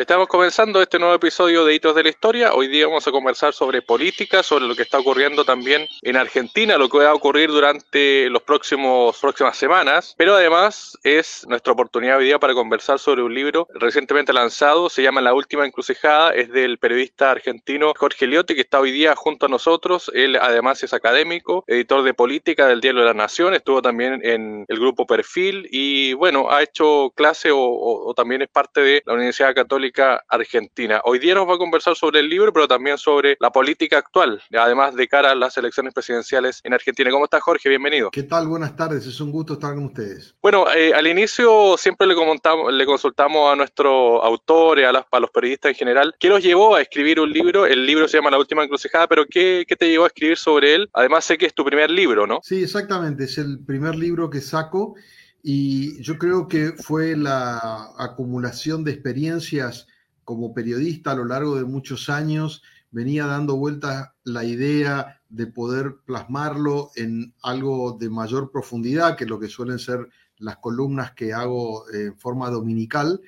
Estamos comenzando este nuevo episodio de Hitos de la Historia. Hoy día vamos a conversar sobre política, sobre lo que está ocurriendo también en Argentina, lo que va a ocurrir durante próximos próximas semanas. Pero además es nuestra oportunidad hoy día para conversar sobre un libro recientemente lanzado, se llama La Última Encrucijada, es del periodista argentino Jorge Liotti, que está hoy día junto a nosotros. Él además es académico, editor de política del Diario de la Nación, estuvo también en el grupo Perfil y bueno, ha hecho clase o, o también es parte de la Universidad Católica Argentina. Hoy día nos va a conversar sobre el libro, pero también sobre la política actual, además de cara a las elecciones presidenciales en Argentina. ¿Cómo estás, Jorge? Bienvenido. ¿Qué tal? Buenas tardes, es un gusto estar con ustedes. Bueno, eh, al inicio siempre le, le consultamos a nuestro autor y a, los periodistas en general, ¿qué los llevó a escribir un libro? El libro se llama La Última Encrucijada, pero ¿qué, ¿qué te llevó a escribir sobre él? Además sé que es tu primer libro, ¿no? Sí, exactamente, es el primer libro que saco y yo creo que fue la acumulación de experiencias como periodista a lo largo de muchos años, venía dando vueltas la idea de poder plasmarlo en algo de mayor profundidad que lo que suelen ser las columnas que hago en forma dominical.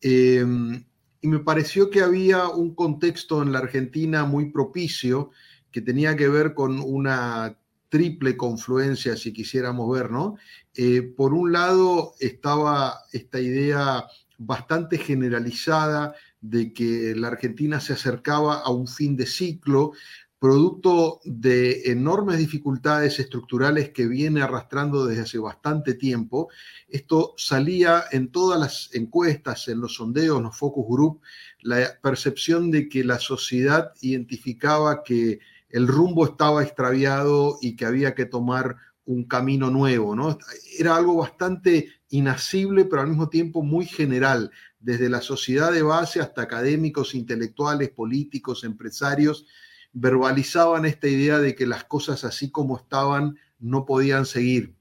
Em, y me pareció que había un contexto en la Argentina muy propicio que tenía que ver con una triple confluencia, si quisiéramos ver, ¿no? Eh, por un lado estaba esta idea bastante generalizada de que la Argentina se acercaba a un fin de ciclo, producto de enormes dificultades estructurales que viene arrastrando desde hace bastante tiempo. Esto salía en todas las encuestas, en los sondeos, en los focus group, la percepción de que la sociedad identificaba que el rumbo estaba extraviado y que había que tomar un camino nuevo, ¿no? Era algo bastante inasible, pero al mismo tiempo muy general, desde la sociedad de base hasta académicos, intelectuales, políticos, empresarios, verbalizaban esta idea de que las cosas así como estaban no podían seguir.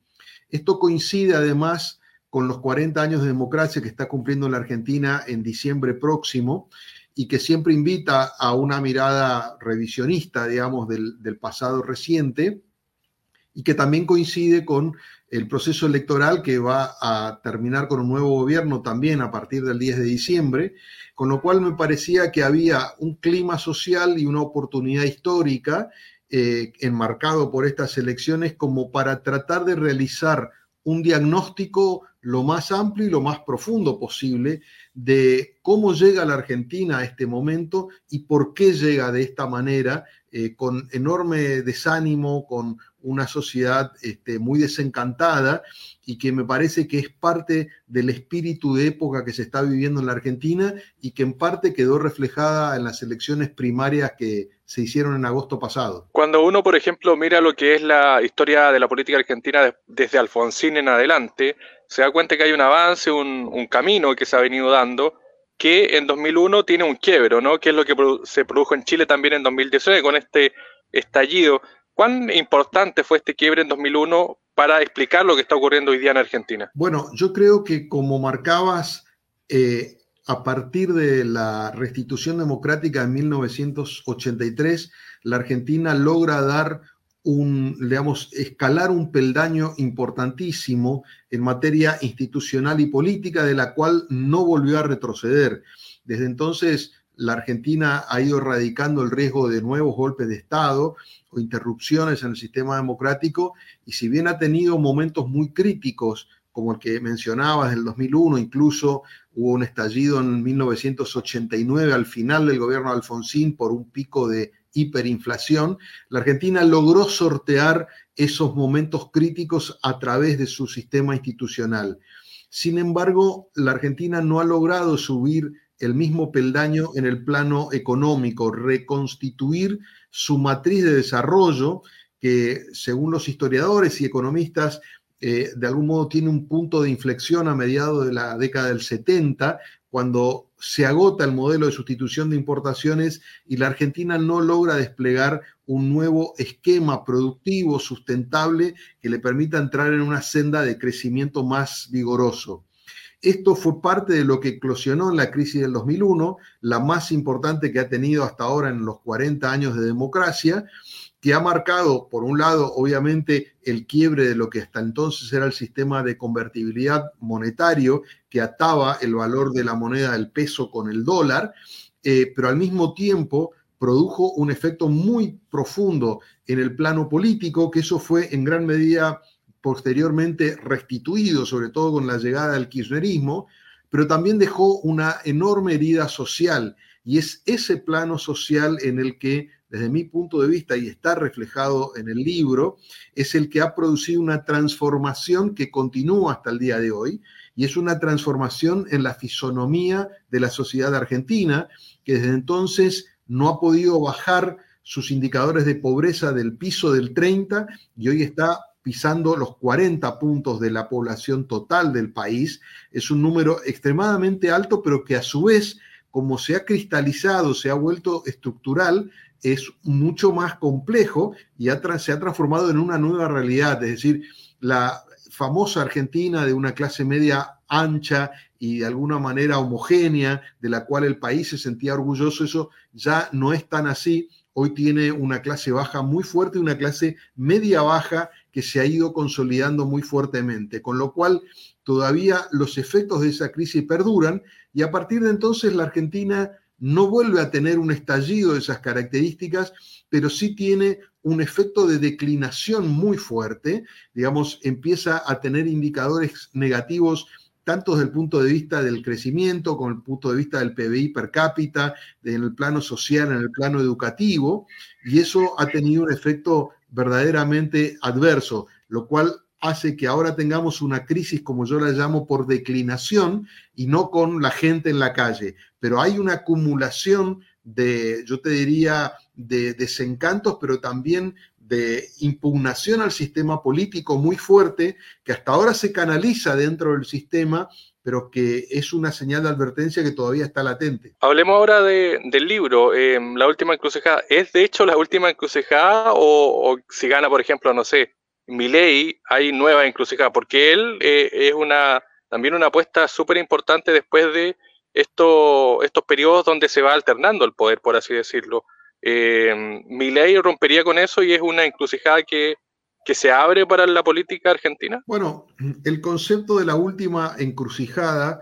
Esto coincide además con los 40 años de democracia que está cumpliendo la Argentina en diciembre próximo y que siempre invita a una mirada revisionista, digamos, del, pasado reciente, y que también coincide con el proceso electoral que va a terminar con un nuevo gobierno también a partir del 10 de diciembre, con lo cual me parecía que había un clima social y una oportunidad histórica eh, enmarcado por estas elecciones como para tratar de realizar un diagnóstico lo más amplio y lo más profundo posible de cómo llega la Argentina a este momento y por qué llega de esta manera, eh, con enorme desánimo, con una sociedad este, muy desencantada y que me parece que es parte del espíritu de época que se está viviendo en la Argentina y que en parte quedó reflejada en las elecciones primarias que se hicieron en agosto pasado. Cuando uno, por ejemplo, mira lo que es la historia de la política argentina desde Alfonsín en adelante, se da cuenta que hay un avance, un, camino que se ha venido dando, que en 2001 tiene un quiebro, ¿no? Que es lo que se produjo en Chile también en 2019 con este estallido. ¿Cuán importante fue este quiebre en 2001 para explicar lo que está ocurriendo hoy día en Argentina? Bueno, yo creo que como marcabas, eh, a partir de la restitución democrática en 1983, la Argentina logra dar un, digamos, escalar un peldaño importantísimo en materia institucional y política, de la cual no volvió a retroceder. Desde entonces, la Argentina ha ido erradicando el riesgo de nuevos golpes de Estado o interrupciones en el sistema democrático, y si bien ha tenido momentos muy críticos, como el que mencionabas del 2001, incluso hubo un estallido en 1989 al final del gobierno de Alfonsín por un pico de hiperinflación, la Argentina logró sortear esos momentos críticos a través de su sistema institucional. Sin embargo, la Argentina no ha logrado subir el mismo peldaño en el plano económico, reconstituir su matriz de desarrollo, que según los historiadores y economistas eh, de algún modo tiene un punto de inflexión a mediados de la década del 70, cuando se agota el modelo de sustitución de importaciones y la Argentina no logra desplegar un nuevo esquema productivo sustentable que le permita entrar en una senda de crecimiento más vigoroso. Esto fue parte de lo que eclosionó en la crisis del 2001, la más importante que ha tenido hasta ahora en los 40 años de democracia, que ha marcado, por un lado, obviamente, el quiebre de lo que hasta entonces era el sistema de convertibilidad monetario que ataba el valor de la moneda del peso con el dólar, eh, pero al mismo tiempo produjo un efecto muy profundo en el plano político, que eso fue en gran medida posteriormente restituido, sobre todo con la llegada del kirchnerismo, pero también dejó una enorme herida social, y es ese plano social en el que desde mi punto de vista, y está reflejado en el libro, es el que ha producido una transformación que continúa hasta el día de hoy, y es una transformación en la fisonomía de la sociedad argentina, que desde entonces no ha podido bajar sus indicadores de pobreza del piso del 30 y hoy está pisando los 40 puntos de la población total del país. Es un número extremadamente alto, pero que a su vez, como se ha cristalizado, se ha vuelto estructural, es mucho más complejo y se ha transformado en una nueva realidad. Es decir, la famosa Argentina de una clase media ancha y de alguna manera homogénea, de la cual el país se sentía orgulloso, eso ya no es tan así. Hoy tiene una clase baja muy fuerte y una clase media baja que se ha ido consolidando muy fuertemente, con lo cual todavía los efectos de esa crisis perduran y a partir de entonces la Argentina no vuelve a tener un estallido de esas características, pero sí tiene un efecto de declinación muy fuerte, digamos, empieza a tener indicadores negativos tanto desde el punto de vista del crecimiento, como el punto de vista del PBI per cápita, en el plano social, en el plano educativo, y eso ha tenido un efecto verdaderamente adverso, lo cual hace que ahora tengamos una crisis, como yo la llamo, por declinación y no con la gente en la calle. Pero hay una acumulación de, yo te diría, de desencantos, pero también de impugnación al sistema político muy fuerte, que hasta ahora se canaliza dentro del sistema, pero que es una señal de advertencia que todavía está latente. Hablemos ahora del libro, em, La Última Encrucijada. ¿Es de hecho la última encrucijada o, o si gana, por ejemplo, no sé, ley hay nueva encrucijada, porque él eh, es una también una apuesta súper importante después de esto, estos periodos donde se va alternando el poder, por así decirlo. Eh, ley rompería con eso y es una encrucijada que, que se abre para la política argentina. Bueno, el concepto de la última encrucijada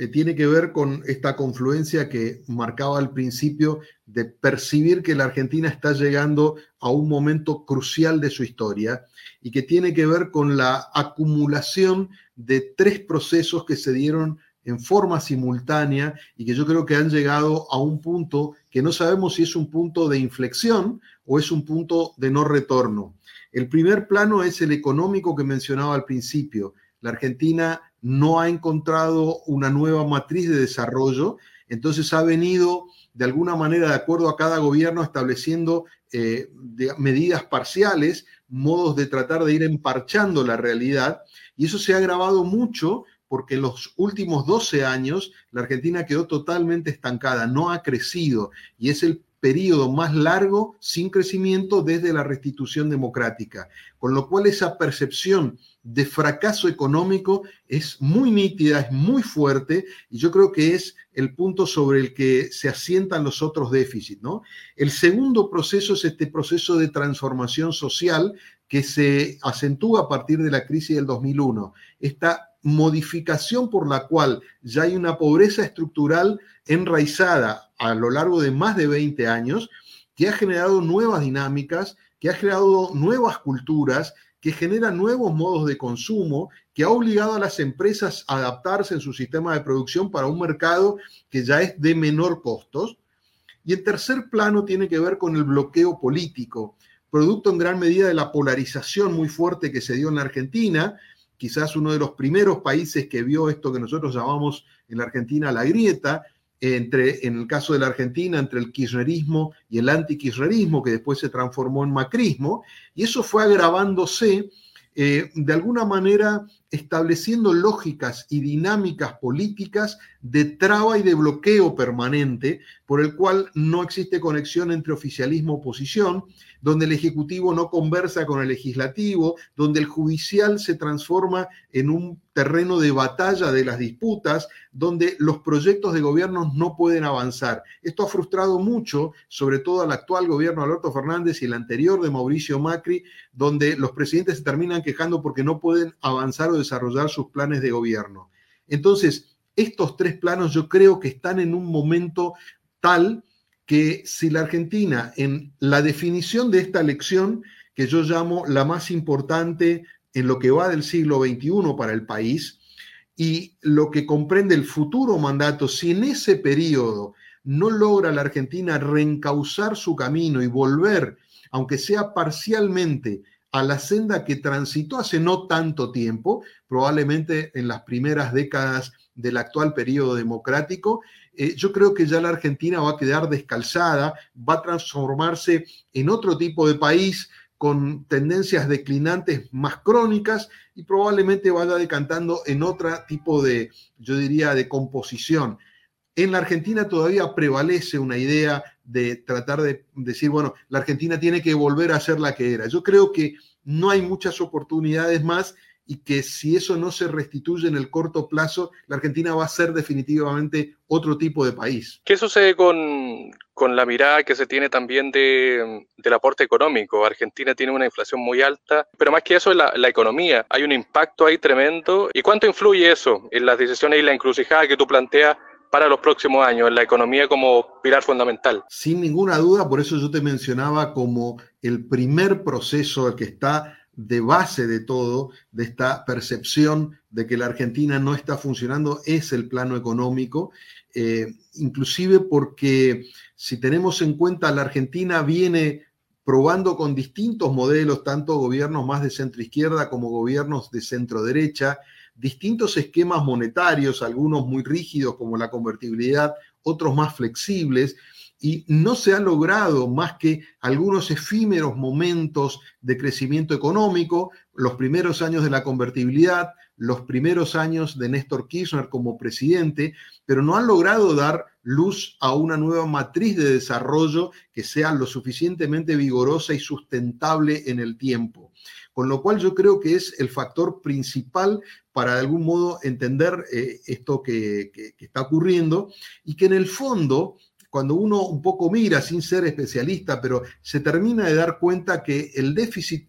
eh, tiene que ver con esta confluencia que marcaba al principio de percibir que la Argentina está llegando a un momento crucial de su historia y que tiene que ver con la acumulación de tres procesos que se dieron en forma simultánea y que yo creo que han llegado a un punto que no sabemos si es un punto de inflexión o es un punto de no retorno. El primer plano es el económico que mencionaba al principio. La Argentina no ha encontrado una nueva matriz de desarrollo, entonces ha venido de alguna manera, de acuerdo a cada gobierno, estableciendo eh, medidas parciales, modos de tratar de ir emparchando la realidad, y eso se ha agravado mucho porque en los últimos 12 años la Argentina quedó totalmente estancada, no ha crecido, y es el periodo más largo sin crecimiento desde la restitución democrática, con lo cual esa percepción de fracaso económico es muy nítida, es muy fuerte y yo creo que es el punto sobre el que se asientan los otros déficits. ¿no? El segundo proceso es este proceso de transformación social que se acentúa a partir de la crisis del 2001. Esta modificación por la cual ya hay una pobreza estructural enraizada a lo largo de más de 20 años, que ha generado nuevas dinámicas, que ha generado nuevas culturas, que genera nuevos modos de consumo, que ha obligado a las empresas a adaptarse en su sistema de producción para un mercado que ya es de menor costos. Y en tercer plano tiene que ver con el bloqueo político, producto en gran medida de la polarización muy fuerte que se dio en la Argentina, quizás uno de los primeros países que vio esto que nosotros llamamos en la Argentina la grieta, entre, en el caso de la Argentina, entre el kirchnerismo y el antikirchnerismo, que después se transformó en macrismo, y eso fue agravándose eh, de alguna manera estableciendo lógicas y dinámicas políticas de traba y de bloqueo permanente, por el cual no existe conexión entre oficialismo y oposición, donde el Ejecutivo no conversa con el Legislativo, donde el Judicial se transforma en un terreno de batalla de las disputas, donde los proyectos de gobierno no pueden avanzar. Esto ha frustrado mucho, sobre todo al actual gobierno de Alberto Fernández y el anterior de Mauricio Macri, donde los presidentes se terminan quejando porque no pueden avanzar o desarrollar sus planes de gobierno. Entonces, estos tres planos yo creo que están en un momento tal que si la Argentina, en la definición de esta lección, que yo llamo la más importante en lo que va del siglo XXI para el país, y lo que comprende el futuro mandato, si en ese periodo no logra la Argentina reencauzar su camino y volver, aunque sea parcialmente, a la senda que transitó hace no tanto tiempo, probablemente en las primeras décadas del actual periodo democrático, eh, yo creo que ya la Argentina va a quedar descalzada, va a transformarse en otro tipo de país con tendencias declinantes más crónicas y probablemente vaya decantando en otro tipo de, yo diría, de composición. En la Argentina todavía prevalece una idea de tratar de decir, bueno, la Argentina tiene que volver a ser la que era. Yo creo que no hay muchas oportunidades más y que si eso no se restituye en el corto plazo, la Argentina va a ser definitivamente otro tipo de país. ¿Qué sucede con, la mirada que se tiene también de, del aporte económico? Argentina tiene una inflación muy alta, pero más que eso, la, la economía. Hay un impacto ahí tremendo. ¿Y cuánto influye eso en las decisiones y la encrucijada que tú planteas para los próximos años en la economía como pilar fundamental. Sin ninguna duda, por eso yo te mencionaba como el primer proceso que está de base de todo, de esta percepción de que la Argentina no está funcionando, es el plano económico, eh, inclusive porque si tenemos en cuenta la Argentina viene probando con distintos modelos, tanto gobiernos más de centro izquierda como gobiernos de centro derecha, distintos esquemas monetarios, algunos muy rígidos como la convertibilidad, otros más flexibles, y no se ha logrado más que algunos efímeros momentos de crecimiento económico, los primeros años de la convertibilidad, los primeros años de Néstor Kirchner como presidente, pero no han logrado dar luz a una nueva matriz de desarrollo que sea lo suficientemente vigorosa y sustentable en el tiempo. Con lo cual yo creo que es el factor principal para de algún modo entender eh, esto que, que está ocurriendo y que en el fondo cuando uno un poco mira sin ser especialista, pero se termina de dar cuenta que el déficit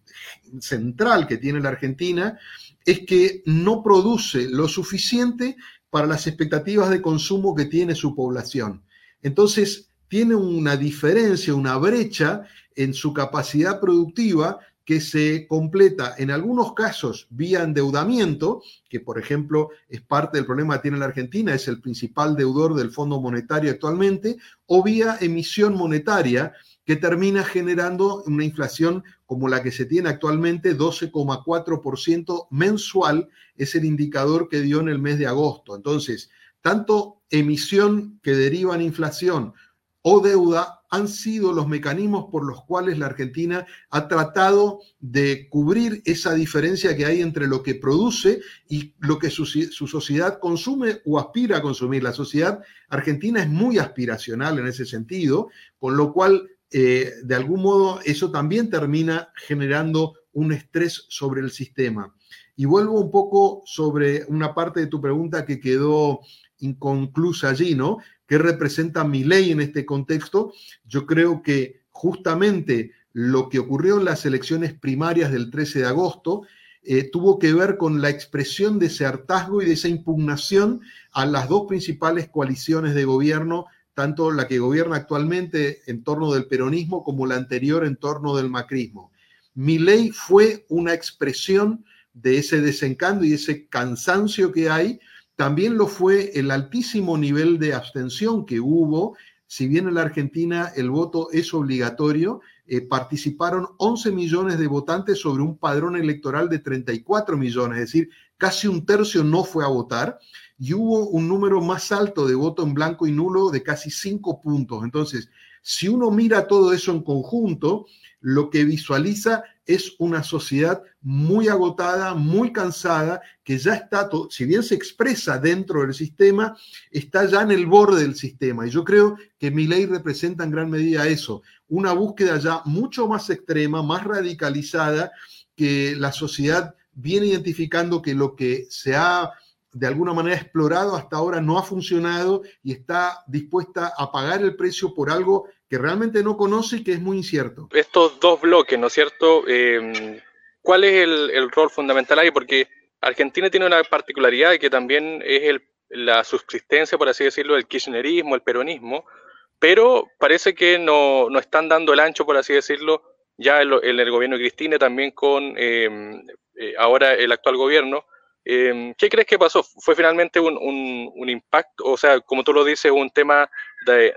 central que tiene la Argentina es que no produce lo suficiente para las expectativas de consumo que tiene su población. Entonces, tiene una diferencia, una brecha en su capacidad productiva que se completa en algunos casos vía endeudamiento, que por ejemplo es parte del problema que tiene la Argentina, es el principal deudor del Fondo Monetario actualmente, o vía emisión monetaria, que termina generando una inflación como la que se tiene actualmente, 12,4% mensual, es el indicador que dio en el mes de agosto. Entonces, tanto emisión que deriva en inflación o deuda han sido los mecanismos por los cuales la Argentina ha tratado de cubrir esa diferencia que hay entre lo que produce y lo que su, sociedad consume o aspira a consumir. La sociedad argentina es muy aspiracional en ese sentido, con lo cual, eh, de algún modo, eso también termina generando un estrés sobre el sistema. Y vuelvo un poco sobre una parte de tu pregunta que quedó inconclusa allí, ¿no? ¿Qué representa mi ley en este contexto? Yo creo que justamente lo que ocurrió en las elecciones primarias del 13 de agosto eh, tuvo que ver con la expresión de ese hartazgo y de esa impugnación a las dos principales coaliciones de gobierno, tanto la que gobierna actualmente en torno del peronismo como la anterior en torno del macrismo. Mi ley fue una expresión de ese desencanto y ese cansancio que hay también lo fue el altísimo nivel de abstención que hubo. Si bien en la Argentina el voto es obligatorio, eh, participaron 11 millones de votantes sobre un padrón electoral de 34 millones, es decir, casi un tercio no fue a votar. Y hubo un número más alto de voto en blanco y nulo de casi cinco puntos. Entonces, si uno mira todo eso en conjunto, lo que visualiza es una sociedad muy agotada, muy cansada, que ya está, si bien se expresa dentro del sistema, está ya en el borde del sistema. Y yo creo que mi ley representa en gran medida eso, una búsqueda ya mucho más extrema, más radicalizada, que la sociedad viene identificando que lo que se ha de alguna manera explorado hasta ahora no ha funcionado y está dispuesta a pagar el precio por algo que realmente no conoce y que es muy incierto. Estos dos bloques, ¿no es cierto? Em, ¿Cuál es el, rol fundamental ahí? Porque Argentina tiene una particularidad que también es la subsistencia, por así decirlo, del kirchnerismo, el peronismo, pero parece que no, están dando el ancho, por así decirlo, ya en, el gobierno de Cristina, también con em, eh, ahora el actual gobierno. Em, ¿Qué crees que pasó? ¿Fue finalmente un, impacto? O sea, como tú lo dices, un tema de,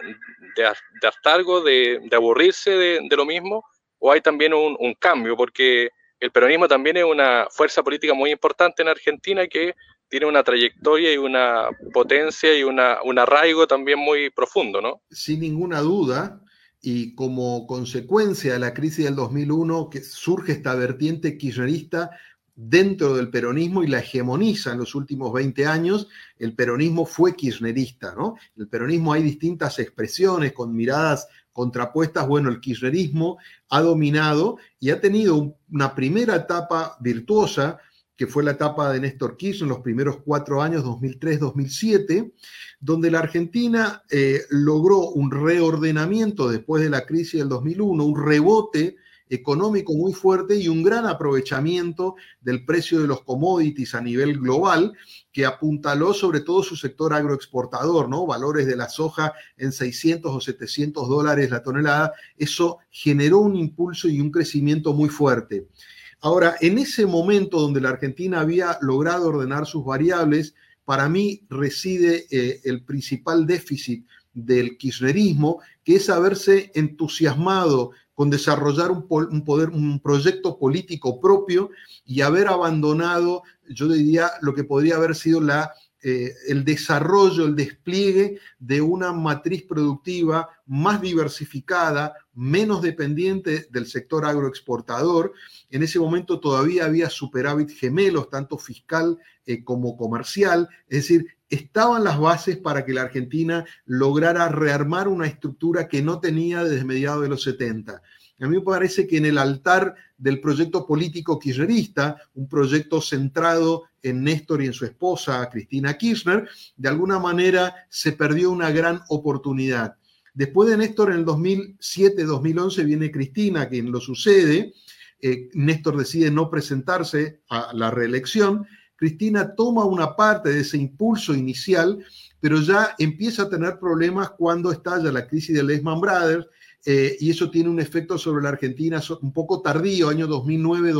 de, hartargo, de, aburrirse de, lo mismo? ¿O hay también un, cambio? Porque el peronismo también es una fuerza política muy importante en Argentina que tiene una trayectoria y una potencia y una, un arraigo también muy profundo, ¿no? Sin ninguna duda, y como consecuencia de la crisis del 2001, que surge esta vertiente kirchnerista dentro del peronismo y la hegemoniza en los últimos 20 años, el peronismo fue kirchnerista, ¿no? El peronismo hay distintas expresiones con miradas contrapuestas, bueno, el kirchnerismo ha dominado y ha tenido una primera etapa virtuosa, que fue la etapa de Néstor Kirchner en los primeros cuatro años, 2003-2007, donde la Argentina eh, logró un reordenamiento después de la crisis del 2001, un rebote económico muy fuerte y un gran aprovechamiento del precio de los commodities a nivel global que apuntaló sobre todo su sector agroexportador, ¿no? Valores de la soja en 600 o 700 dólares la tonelada. Eso generó un impulso y un crecimiento muy fuerte. Ahora, en ese momento donde la Argentina había logrado ordenar sus variables, para mí reside eh, el principal déficit del kirchnerismo, que es haberse entusiasmado con desarrollar un, poder, un proyecto político propio y haber abandonado, yo diría, lo que podría haber sido la, eh, el desarrollo, el despliegue de una matriz productiva más diversificada, menos dependiente del sector agroexportador. En ese momento todavía había superávit gemelos, tanto fiscal eh, como comercial, es decir, estaban las bases para que la Argentina lograra rearmar una estructura que no tenía desde mediados de los 70. A mí me parece que en el altar del proyecto político kirchnerista, un proyecto centrado en Néstor y en su esposa, Cristina Kirchner, de alguna manera se perdió una gran oportunidad. Después de Néstor, en el 2007-2011, viene Cristina, quien lo sucede. Eh, Néstor decide no presentarse a la reelección Cristina toma una parte de ese impulso inicial, pero ya empieza a tener problemas cuando estalla la crisis de Lehman Brothers eh, y eso tiene un efecto sobre la Argentina un poco tardío, año 2009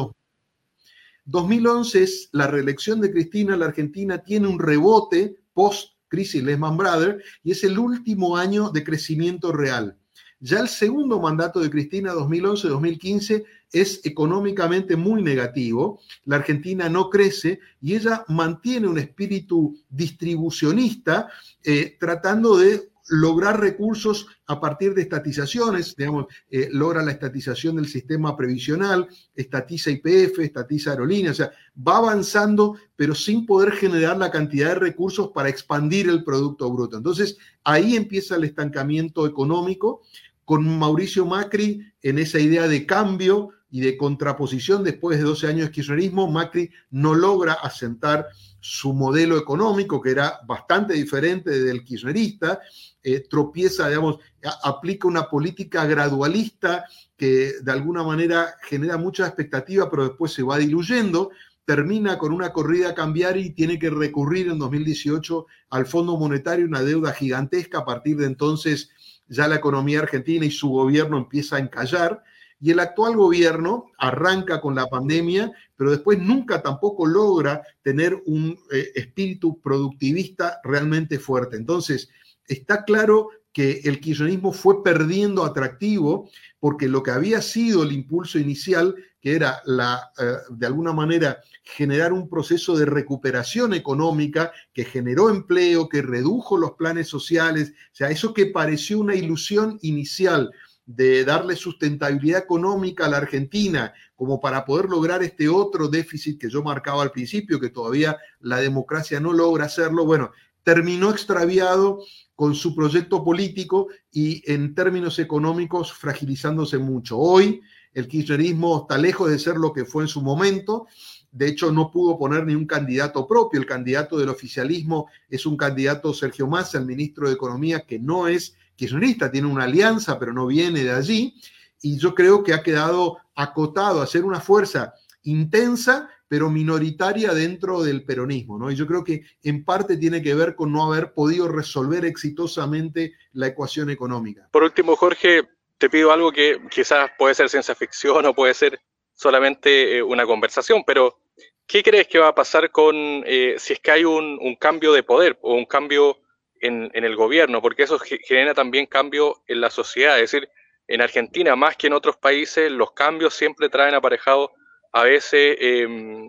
2011 es la reelección de Cristina, la Argentina tiene un rebote post crisis Lehman Brothers y es el último año de crecimiento real. Ya el segundo mandato de Cristina, 2011-2015, es económicamente muy negativo. La Argentina no crece y ella mantiene un espíritu distribucionista eh, tratando de lograr recursos a partir de estatizaciones, digamos, eh, logra la estatización del sistema previsional, estatiza IPF, estatiza aerolíneas, o sea, va avanzando, pero sin poder generar la cantidad de recursos para expandir el Producto Bruto. Entonces, ahí empieza el estancamiento económico, con Mauricio Macri en esa idea de cambio y de contraposición después de 12 años de kirchnerismo, Macri no logra asentar su modelo económico, que era bastante diferente del kirchnerista, eh, tropieza, digamos, aplica una política gradualista que de alguna manera genera mucha expectativa, pero después se va diluyendo, termina con una corrida a cambiar y tiene que recurrir en 2018 al Fondo Monetario, una deuda gigantesca, a partir de entonces ya la economía argentina y su gobierno empieza a encallar. Y el actual gobierno arranca con la pandemia, pero después nunca tampoco logra tener un eh, espíritu productivista realmente fuerte. Entonces, está claro que el kirchnerismo fue perdiendo atractivo porque lo que había sido el impulso inicial, que era la, eh, de alguna manera generar un proceso de recuperación económica que generó empleo, que redujo los planes sociales, o sea, eso que pareció una ilusión inicial de darle sustentabilidad económica a la Argentina, como para poder lograr este otro déficit que yo marcaba al principio, que todavía la democracia no logra hacerlo, bueno, terminó extraviado con su proyecto político y en términos económicos fragilizándose mucho. Hoy el kirchnerismo está lejos de ser lo que fue en su momento. De hecho, no pudo poner ni un candidato propio. El candidato del oficialismo es un candidato Sergio Massa, el ministro de Economía, que no es kirchnerista, tiene una alianza, pero no viene de allí. Y yo creo que ha quedado acotado a ser una fuerza intensa, pero minoritaria dentro del peronismo, ¿no? Y yo creo que en parte tiene que ver con no haber podido resolver exitosamente la ecuación económica. Por último, Jorge, te pido algo que quizás puede ser ciencia ficción o puede ser solamente eh, una conversación, pero ¿qué crees que va a pasar con eh, si es que hay un, cambio de poder o un cambio en, en, el gobierno? Porque eso genera también cambio en la sociedad. Es decir, en Argentina, más que en otros países, los cambios siempre traen aparejados a veces em,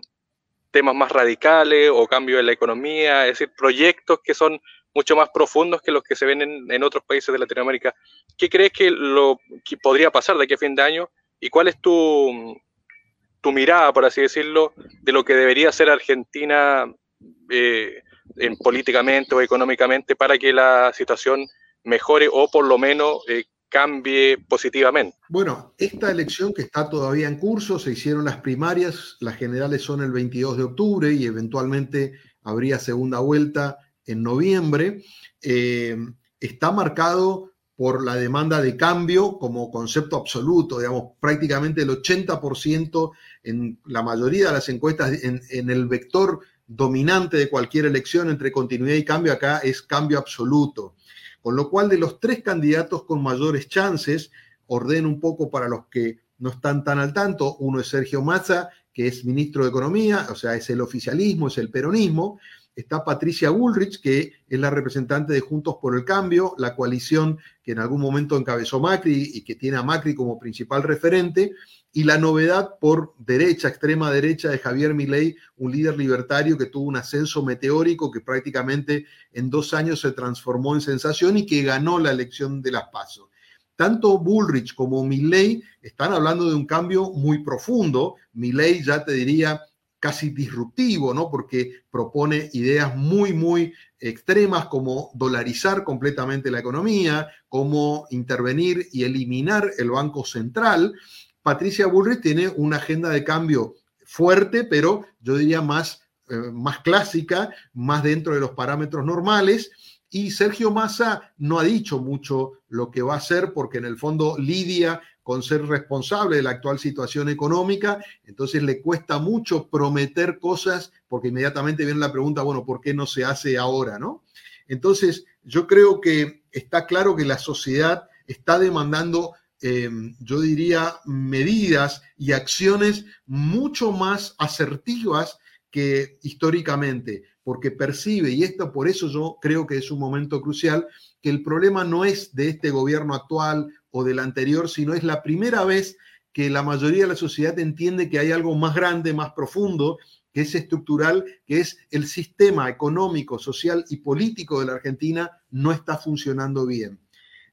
temas más radicales o cambios en la economía, es decir, proyectos que son mucho más profundos que los que se ven en, otros países de Latinoamérica. ¿Qué crees que, lo, podría pasar de aquí a fin de año? ¿Y cuál es tu, tu mirada, por así decirlo, de lo que debería ser Argentina eh, en, políticamente o económicamente para que la situación mejore o por lo menos eh, cambie positivamente. Bueno, esta elección que está todavía en curso, se hicieron las primarias, las generales son el 22 de octubre y eventualmente habría segunda vuelta en noviembre, eh, está marcado por la demanda de cambio como concepto absoluto, digamos, prácticamente el 80% en la mayoría de las encuestas en, en el vector dominante de cualquier elección entre continuidad y cambio acá es cambio absoluto. Con lo cual, de los tres candidatos con mayores chances, ordeno un poco para los que no están tan al tanto, uno es Sergio Mazza, que es ministro de Economía, o sea, es el oficialismo, es el peronismo. Está Patricia Bullrich, que es la representante de Juntos por el Cambio, la coalición que en algún momento encabezó Macri y que tiene a Macri como principal referente y la novedad por derecha, extrema derecha de Javier Milei, un líder libertario que tuvo un ascenso meteórico que prácticamente en dos años se transformó en sensación y que ganó la elección de las PASO. Tanto Bullrich como Milei están hablando de un cambio muy profundo. Milei ya te diría casi disruptivo, ¿no? Porque propone ideas muy, muy extremas como dolarizar completamente la economía, como intervenir y eliminar el Banco Central Patricia Bullrich tiene una agenda de cambio fuerte, pero yo diría más, eh, más clásica, más dentro de los parámetros normales. Y Sergio Massa no ha dicho mucho lo que va a hacer porque en el fondo lidia con ser responsable de la actual situación económica, entonces le cuesta mucho prometer cosas porque inmediatamente viene la pregunta, bueno, ¿por qué no se hace ahora, no? Entonces, yo creo que está claro que la sociedad está demandando Em, yo diría, medidas y acciones mucho más asertivas que históricamente, porque percibe, y esto por eso yo creo que es un momento crucial, que el problema no es de este gobierno actual o del anterior, sino es la primera vez que la mayoría de la sociedad entiende que hay algo más grande, más profundo, que es estructural, que es el sistema económico, social y político de la Argentina no está funcionando bien.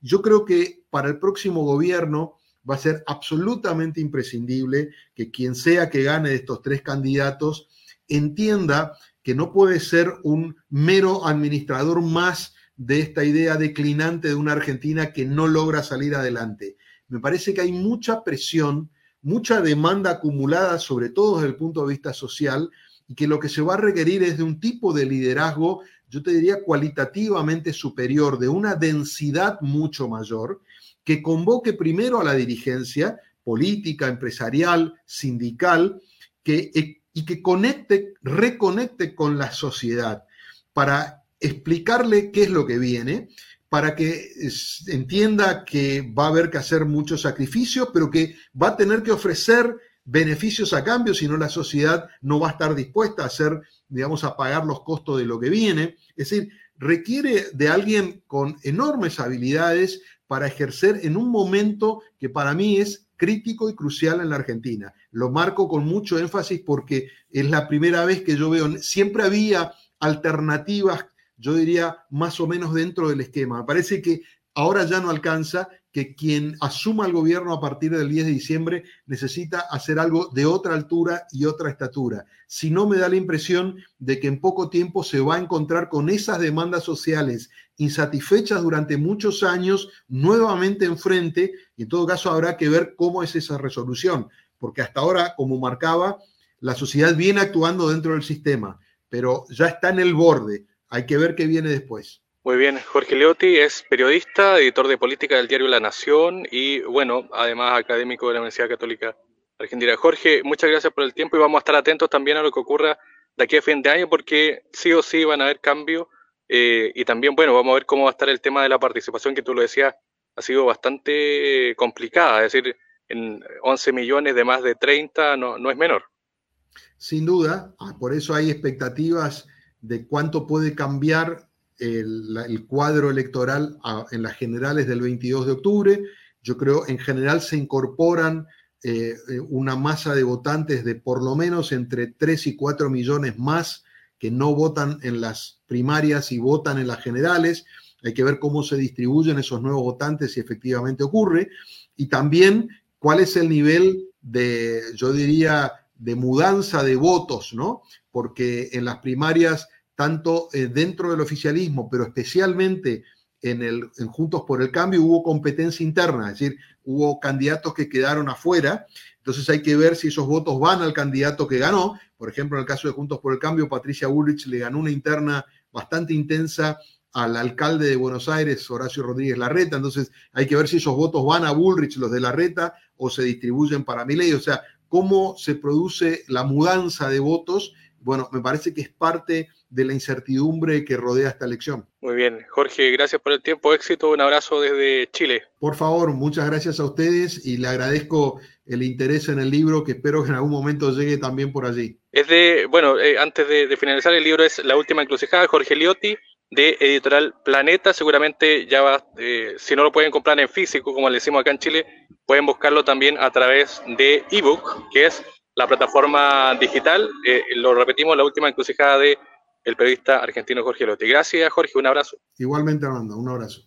Yo creo que para el próximo gobierno va a ser absolutamente imprescindible que quien sea que gane de estos tres candidatos entienda que no puede ser un mero administrador más de esta idea declinante de una Argentina que no logra salir adelante. Me parece que hay mucha presión, mucha demanda acumulada, sobre todo desde el punto de vista social, y que lo que se va a requerir es de un tipo de liderazgo yo te diría cualitativamente superior, de una densidad mucho mayor, que convoque primero a la dirigencia política, empresarial, sindical, que, e, y que conecte, reconecte con la sociedad para explicarle qué es lo que viene, para que entienda que va a haber que hacer muchos sacrificios, pero que va a tener que ofrecer beneficios a cambio, si no la sociedad no va a estar dispuesta a hacer, digamos, a pagar los costos de lo que viene. Es decir, requiere de alguien con enormes habilidades para ejercer en un momento que para mí es crítico y crucial en la Argentina. Lo marco con mucho énfasis porque es la primera vez que yo veo, siempre había alternativas, yo diría, más o menos dentro del esquema. Me parece que ahora ya no alcanza que quien asuma el gobierno a partir del 10 de diciembre necesita hacer algo de otra altura y otra estatura. Si no, me da la impresión de que en poco tiempo se va a encontrar con esas demandas sociales insatisfechas durante muchos años nuevamente enfrente y en todo caso habrá que ver cómo es esa resolución, porque hasta ahora, como marcaba, la sociedad viene actuando dentro del sistema, pero ya está en el borde. Hay que ver qué viene después. Muy bien, Jorge Leotti es periodista, editor de política del diario La Nación y, bueno, además académico de la Universidad Católica Argentina. Jorge, muchas gracias por el tiempo y vamos a estar atentos también a lo que ocurra de aquí a fin de año porque sí o sí van a haber cambios eh, y también, bueno, vamos a ver cómo va a estar el tema de la participación que tú lo decías, ha sido bastante complicada, es decir, en 11 millones de más de 30 no, no es menor. Sin duda, ah, por eso hay expectativas de cuánto puede cambiar el, cuadro electoral en las generales del 22 de octubre. Yo creo en general se incorporan eh, una masa de votantes de por lo menos entre 3 y 4 millones más que no votan en las primarias y votan en las generales. Hay que ver cómo se distribuyen esos nuevos votantes si efectivamente ocurre. Y también cuál es el nivel de, yo diría, de mudanza de votos, ¿no? Porque en las primarias tanto eh, dentro del oficialismo, pero especialmente en, el, Juntos por el Cambio, hubo competencia interna, es decir, hubo candidatos que quedaron afuera. Entonces hay que ver si esos votos van al candidato que ganó. Por ejemplo, en el caso de Juntos por el Cambio, Patricia Bullrich le ganó una interna bastante intensa al alcalde de Buenos Aires, Horacio Rodríguez Larreta. Entonces hay que ver si esos votos van a Bullrich, los de Larreta, o se distribuyen para Milei. O sea, cómo se produce la mudanza de votos. Bueno, me parece que es parte de la incertidumbre que rodea esta elección. Muy bien, Jorge, gracias por el tiempo, éxito, un abrazo desde Chile. Por favor, muchas gracias a ustedes y le agradezco el interés en el libro que espero que en algún momento llegue también por allí. Es de, bueno, eh, antes de, finalizar el libro es La Última Encrucijada, Jorge Liotti, de Editorial Planeta, seguramente ya va, eh, si no lo pueden comprar en físico, como le decimos acá en Chile, pueden buscarlo también a través de ebook, que es la plataforma digital, eh, lo repetimos, La Última Encrucijada de el periodista argentino Jorge Lotti. Gracias, Jorge, un abrazo. Igualmente, Armando, un abrazo.